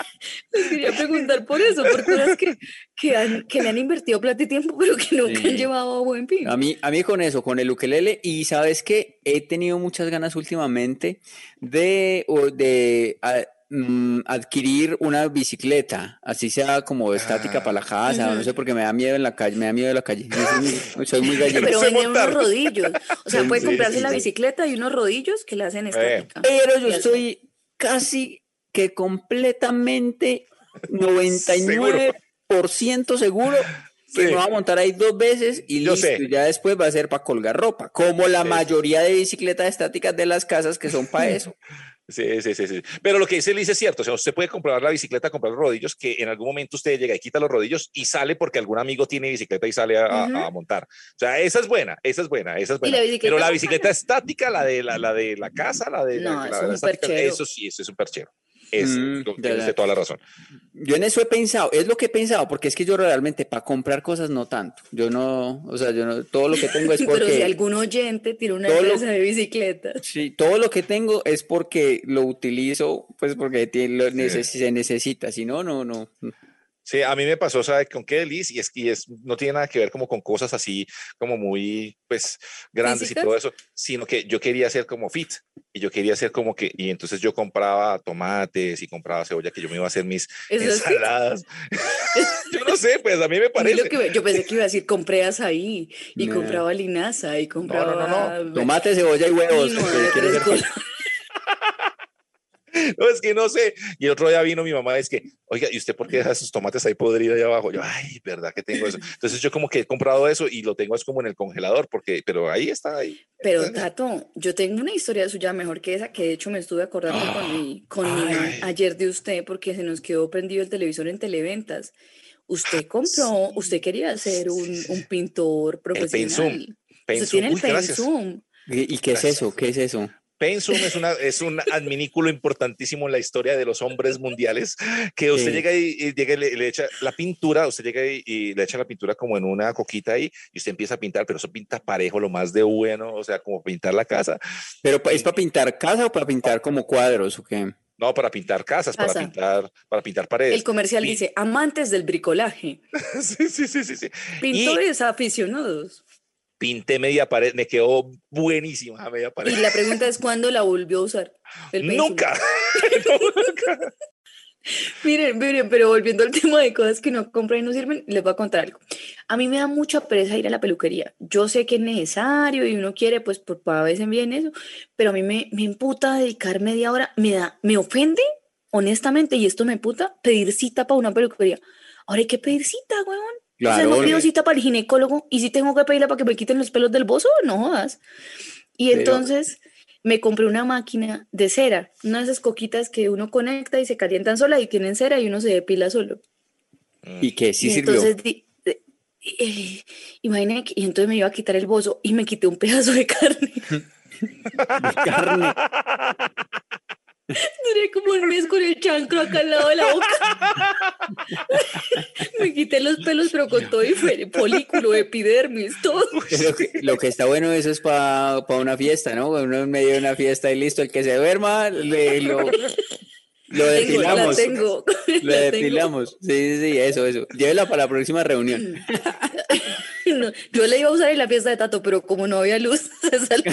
les quería preguntar por eso, por cosas que, que, han- que le han invertido plata y tiempo, pero que nunca Sí. han llevado a buen fin. A mí, a mí con eso, con el ukelele, y sabes que he tenido muchas ganas últimamente de, o de a- mm, adquirir una bicicleta, así sea como estática para la casa, no sé, porque me da miedo en la calle, me da miedo de la calle. Soy muy, soy muy [laughs] gallego. Pero venden unos rodillos. O sea, Sí, puede comprarse sí, la bicicleta y unos rodillos que le hacen estática. Pero yo estoy casi que completamente 99% seguro que Sí. me voy a montar ahí dos veces y Yo listo, sé. y ya después va a ser para colgar ropa, como la Sí. mayoría de bicicletas estáticas de las casas que son para eso. [laughs] Sí, sí, sí, sí. Pero lo que dice Liz es cierto. O sea, usted puede comprar la bicicleta, comprar los rodillos, que en algún momento usted llega y quita los rodillos y sale porque algún amigo tiene bicicleta y sale a, a- Ujú. a montar. O sea, esa es buena, esa es buena, esa es buena. la Pero la bicicleta estática, la de la, la de la casa, la de No, la- eso la es estática, eso sí, eso es un perchero. Es, Mm, lo- tienes de toda la razón. Yo en eso he pensado, es lo que he pensado, porque es que yo realmente para comprar cosas no tanto. Yo no, o sea, yo no, todo lo que tengo es [laughs] Pero si porque algún oyente tiene una empresa de bicicletas. Sí, todo lo que tengo es porque lo utilizo, pues porque tiene- lo neces- se necesita, si no, no, no. Sí, a mí me pasó, ¿sabe con qué, Liz? Y es que es, no tiene nada que ver como con cosas así como muy, pues, grandes ¿Físicas? y todo eso, sino que yo quería ser como fit y yo quería ser como que, y entonces yo compraba tomates y compraba cebolla que yo me iba a hacer mis ensaladas. [laughs] [laughs] yo no sé, pues a mí me mí parece. lo que me- yo pensé que iba a decir compré azaí y No. compraba linaza y compraba no, no. Tomate, cebolla y huevos de quiere tres ser fit. colores. No, es que no sé. Y el otro día vino mi mamá, es que, oiga, ¿y usted por qué deja esos tomates ahí podridos ahí abajo? Yo, ay, ¿verdad que tengo eso? Entonces yo como que he comprado eso y lo tengo es como en el congelador, porque, pero ahí está, ahí. Pero Tato, yo tengo una historia suya mejor que esa, que de hecho me estuve acordando con mi, con mi Ay. ayer de usted, porque se nos quedó prendido el televisor en televentas. Usted compró, usted quería ser un, un pintor profesional. pensum, Usted Pensum, tiene el uy, gracias. pensum. ¿Y y qué es eso? ¿Qué es eso? Pensum es, una, es un adminículo importantísimo en la historia de los hombres mundiales, que usted Sí. llega y, y llega y le, le echa la pintura, usted llega y, y le echa la pintura como en una coquita ahí y usted empieza a pintar, pero eso pinta parejo, lo más de bueno, o sea, como pintar la casa. ¿Pero es para pintar casa o para pintar como cuadros o qué? No, para pintar casas, para Casa. pintar, para pintar paredes. El comercial Y- dice, amantes del bricolaje, [laughs] sí, sí, sí, sí, sí. pintores aficionados. Pinté media pared, me quedó buenísima media Y pared. la pregunta es, ¿cuándo la volvió a usar? el? Nunca. [laughs] Nunca. [laughs] Miren, miren, pero volviendo al tema de cosas que no compran y no sirven, les voy a contar algo. A mí me da mucha pereza ir a la peluquería. Yo sé que es necesario y uno quiere, pues, por para veces bien eso, pero a mí me, me imputa dedicar media hora, me da, me ofende honestamente, y esto me puta, pedir cita para una peluquería. Ahora hay que pedir cita, weón. Claro, no pido cita para el ginecólogo y si tengo que pedirla para que me quiten los pelos del bozo, no jodas. Y Pero- entonces me compré una máquina de cera, una de esas coquitas que uno conecta y se calientan sola y tienen cera y uno se depila solo. ¿Y qué? ¿Sí y sirvió? entonces di- eh, eh, imagina que y entonces me iba a quitar el bozo y me quité un pedazo de carne. [laughs] carne. [laughs] Duré como un mes con el chancro acá al lado de la boca. [laughs] me quité los pelos, pero con todo y fue folículo, epidermis, todo. Lo que, lo que está bueno eso es para una fiesta, ¿no? Uno en medio de una fiesta y listo, el que se duerma, le, lo, [laughs] lo Tengo, la depilamos. tengo. [laughs] Lo la tengo. depilamos. Sí, sí, sí, eso, eso. Llévela para la próxima reunión. No, yo la iba a usar en la fiesta de Tato, pero como no había luz, se salió.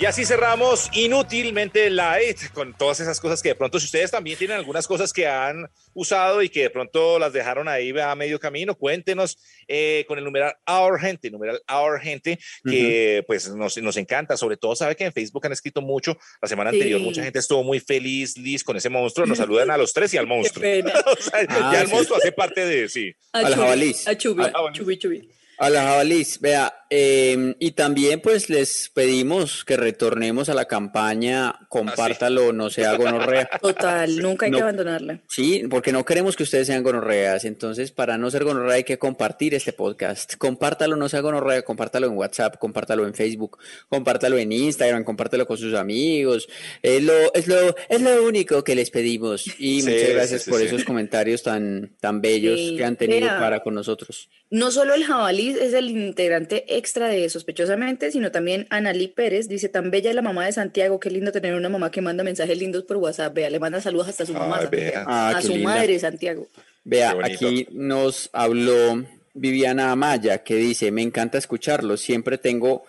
Y así cerramos inútilmente light con todas esas cosas que de pronto, si ustedes también tienen algunas cosas que han usado y que de pronto las dejaron ahí a medio camino, cuéntenos eh, con el numeral Our Gente, numeral Our Gente, que pues nos, nos encanta. Sobre todo, sabe que en Facebook han escrito mucho. La semana Sí. anterior mucha gente estuvo muy feliz, Liz, con ese monstruo. Nos saludan a los tres y al monstruo. [laughs] O sea, Ah, ya el sí. monstruo hace parte de sí. A Al Chubi, jabalís. A Chubi, Chubi. A la jabalís, vea, eh, y también pues les pedimos que retornemos a la campaña, compártalo, no sea gonorrea. [laughs] Total, nunca hay que abandonarla. Sí, porque no queremos que ustedes sean gonorreas, entonces para no ser gonorrea hay que compartir este podcast. Compártalo, no sea gonorrea, compártalo en WhatsApp, compártalo en Facebook, compártalo en Instagram, compártalo con sus amigos. Es lo, es lo, es lo único que les pedimos. Y Sí, muchas gracias sí, por sí. esos comentarios tan, tan bellos Sí, que han tenido para con nosotros. No solo el jabalí es el integrante extra de Sospechosamente, sino también Analí Pérez. Dice, tan bella es la mamá de Santiago, qué lindo tener una mamá que manda mensajes lindos por WhatsApp. Vea, le manda saludos hasta a su mamá, Ay, Santiago. vea. Ah, a su linda. madre, Santiago. Vea, aquí nos habló Viviana Amaya que dice, me encanta escucharlo, siempre tengo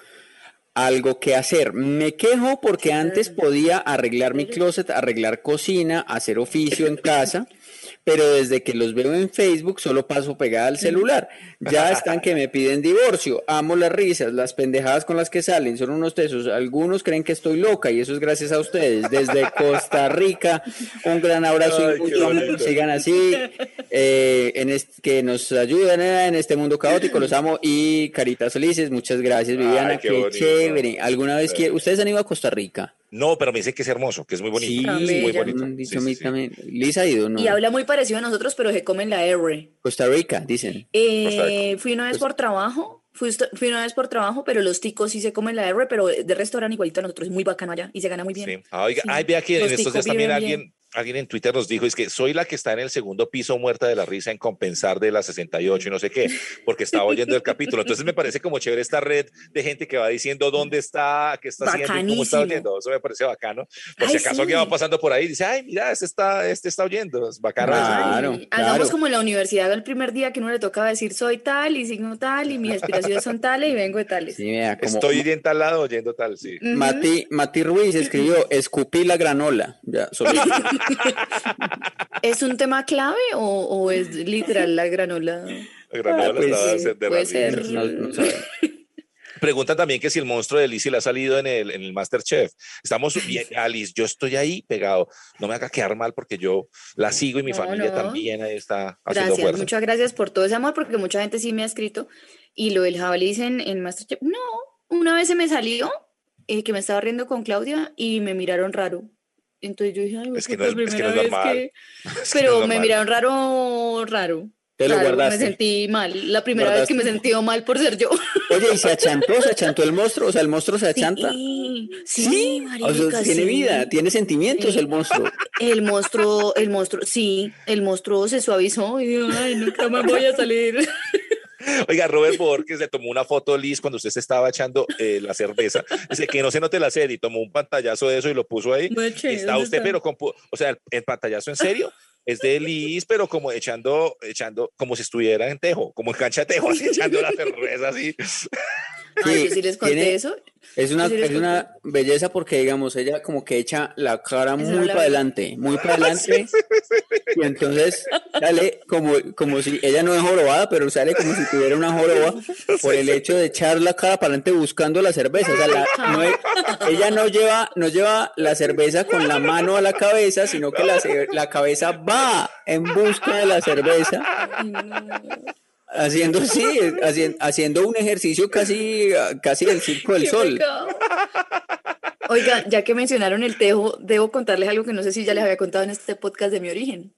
algo que hacer. Me quejo porque antes podía arreglar mi closet, arreglar cocina, hacer oficio en casa, pero desde que los veo en Facebook solo paso pegada al celular. Ya [laughs] están que me piden divorcio. Amo las risas, las pendejadas con las que salen, son unos tesos. Algunos creen que estoy loca y eso es gracias a ustedes. Desde [laughs] Costa Rica, un gran abrazo Ay, y mucho. Sigan así, eh, en que nos ayuden eh, en este mundo caótico. Los amo y caritas felices. Muchas gracias, Viviana. Ay, qué chévere. ¿Alguna vez que ustedes han ido a Costa Rica? No, pero me dice que es hermoso, que es muy bonito. Sí, muy bonito. me han Sí, dicho a sí, mí sí. también. Lisa ha ido, ¿no? Y habla muy parecido a nosotros, pero se come en la R. Costa Rica, dicen. Eh, fui una vez por trabajo, fui, una vez por trabajo, pero los ticos sí se comen la R, pero de restaurante igualito a nosotros, es muy bacano allá y se gana muy bien. Sí. Ah, oiga, Sí. ay, vea que en estos días también alguien, bien. Alguien en Twitter nos dijo, es que soy la que está en el segundo piso muerta de la risa en compensar de la 68 y no sé qué, porque estaba oyendo el capítulo. Entonces me parece como chévere esta red de gente que va diciendo dónde está, qué está haciendo cómo está oyendo. Eso me parece bacano. Por Ay, si acaso alguien sí. va pasando por ahí y dice, ay, mira, este está, este está oyendo. Es bacano. Claro, Ay, Hagamos claro. como en la universidad el primer día que uno le tocaba decir soy tal y signo tal y mis aspiraciones son tales y vengo de tales. Sí, vea, como Estoy en tal lado oyendo tal, sí. Ujú. Mati, Mati Ruiz escribió, escupí la granola. Ya, solo- [laughs] [laughs] ¿Es un tema clave o, o es literal la granola? La granola pues, estaba sí, de puede ser. no- no. [laughs] Preguntan también que si el monstruo de Alice le ha salido en el, en el Masterchef. Estamos [laughs] bien, Alice, yo estoy ahí pegado. No me haga quedar mal porque yo la sigo y mi No, familia no. también ahí está haciendo Gracias, fuerza. muchas gracias por todo ese amor, porque mucha gente sí me ha escrito. Y lo del jabalí en, en Masterchef, no, una vez se me salió eh, que me estaba riendo con Claudia y me miraron raro. Entonces yo dije, ay, Es que puta, no es- es que no primera es vez normal. que... [laughs] Es que Pero no me miraron raro, raro. Te lo guardaste. Me sentí mal, la primera vez que me sentí mal por ser yo. Oye, ¿y se [laughs] achantó? ¿Se achantó el monstruo? O sea, ¿el monstruo se achanta? Sí, sí, O sea, tiene sí. vida, tiene sentimientos el monstruo. [laughs] El monstruo, el monstruo, sí, el monstruo se suavizó y dijo, ay, nunca más voy a salir. [laughs] Oiga, Robert Borges le tomó una foto Liz cuando usted se estaba echando eh, la cerveza. Dice que no se note la serie y tomó un pantallazo de eso y lo puso ahí. Está ¿dónde usted, está? pero con, o sea, el, el pantallazo en serio es de Liz, pero como echando, echando, como si estuviera en tejo, como en cancha de tejo, así echando la cerveza así. Ay, yo sí les conté tiene- eso. Es una, sí es una belleza porque, digamos, ella como que echa la cara muy para adelante, muy para [laughs] adelante. Y entonces sale como, como si ella no es jorobada, pero sale como si tuviera una joroba por el hecho de echar la cara para adelante buscando la cerveza. O sea, la- no es- ella no lleva, no lleva la cerveza con la mano a la cabeza, sino que la, la cabeza va en busca de la cerveza. No. Haciendo [laughs] sí, haciendo, haciendo un ejercicio casi, casi del circo del Qué sol. Oiga, ya que mencionaron el tejo, debo contarles algo que no sé si ya les había contado en este podcast de mi origen.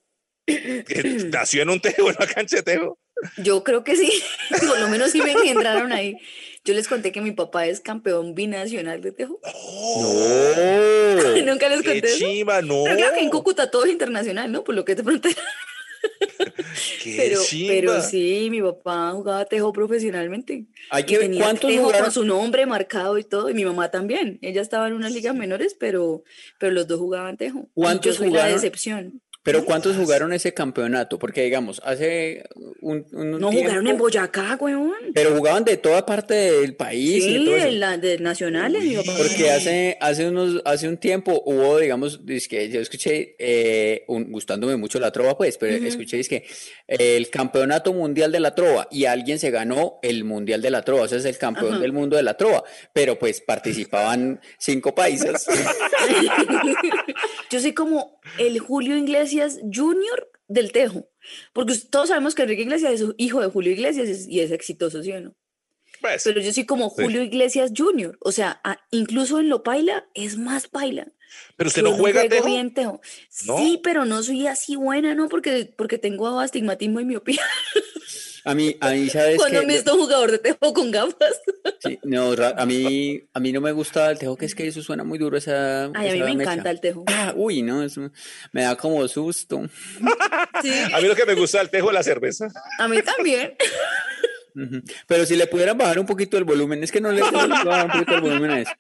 Nació en un tejo, en una cancha de tejo. Yo creo que sí, [laughs] por lo menos sí me engendraron ahí. Yo les conté que mi papá es campeón binacional de tejo. No. [laughs] Nunca les ¡Qué conté eso. chimba! ¡No! Pero creo que en Cúcuta todo es internacional, ¿no? Por lo que te pregunté. [laughs] ¡Qué Pero, chimba! pero sí, mi papá jugaba tejo profesionalmente. Hay que tenía cuántos tejo jugaron. con su nombre marcado y todo, y mi mamá también. Ella estaba en unas ligas menores, pero, pero los dos jugaban tejo. ¿Cuántos Yo soy jugaron? la decepción. Pero ¿cuántos jugaron ese campeonato? Porque digamos, hace un, un No jugaron en Boyacá, weón. Pero jugaban de toda parte del país Sí, de todo eso. de, la, de nacionales, papá. Porque hace, hace unos, hace un tiempo hubo, digamos, que yo escuché, eh, un- gustándome mucho la trova, pues, pero escuché que el campeonato mundial de la trova y alguien se ganó el mundial de la trova, o sea, es el campeón Ajá. del mundo de la trova, pero pues participaban cinco países. [laughs] Yo soy como el Julio Iglesias Junior del Tejo. Porque todos sabemos que Enrique Iglesias es hijo de Julio Iglesias es- y es exitoso, ¿sí o no? Pues, Pero yo soy como Sí. Julio Iglesias Junior. O sea, incluso en lo paila es más paila. pero usted Yo no juega tejo. bien tejo. ¿No? Sí, pero no soy así buena, ¿no? Porque, porque tengo astigmatismo y miopía. [laughs] A mí, a mí, ¿sabes Cuando me visto jugador de tejo con gafas. Sí, no, a mí, [laughs] a mí no me gusta el tejo, que es que eso suena muy duro esa, Ay, a mí me mecha. encanta el tejo. Ah, uy, no, eso me da como susto. Sí, A mí lo que me gusta del tejo es la cerveza. a mí también. Pero si le pudieran bajar un poquito el volumen, es que no le, no le puedo bajar un poquito el volumen a eso.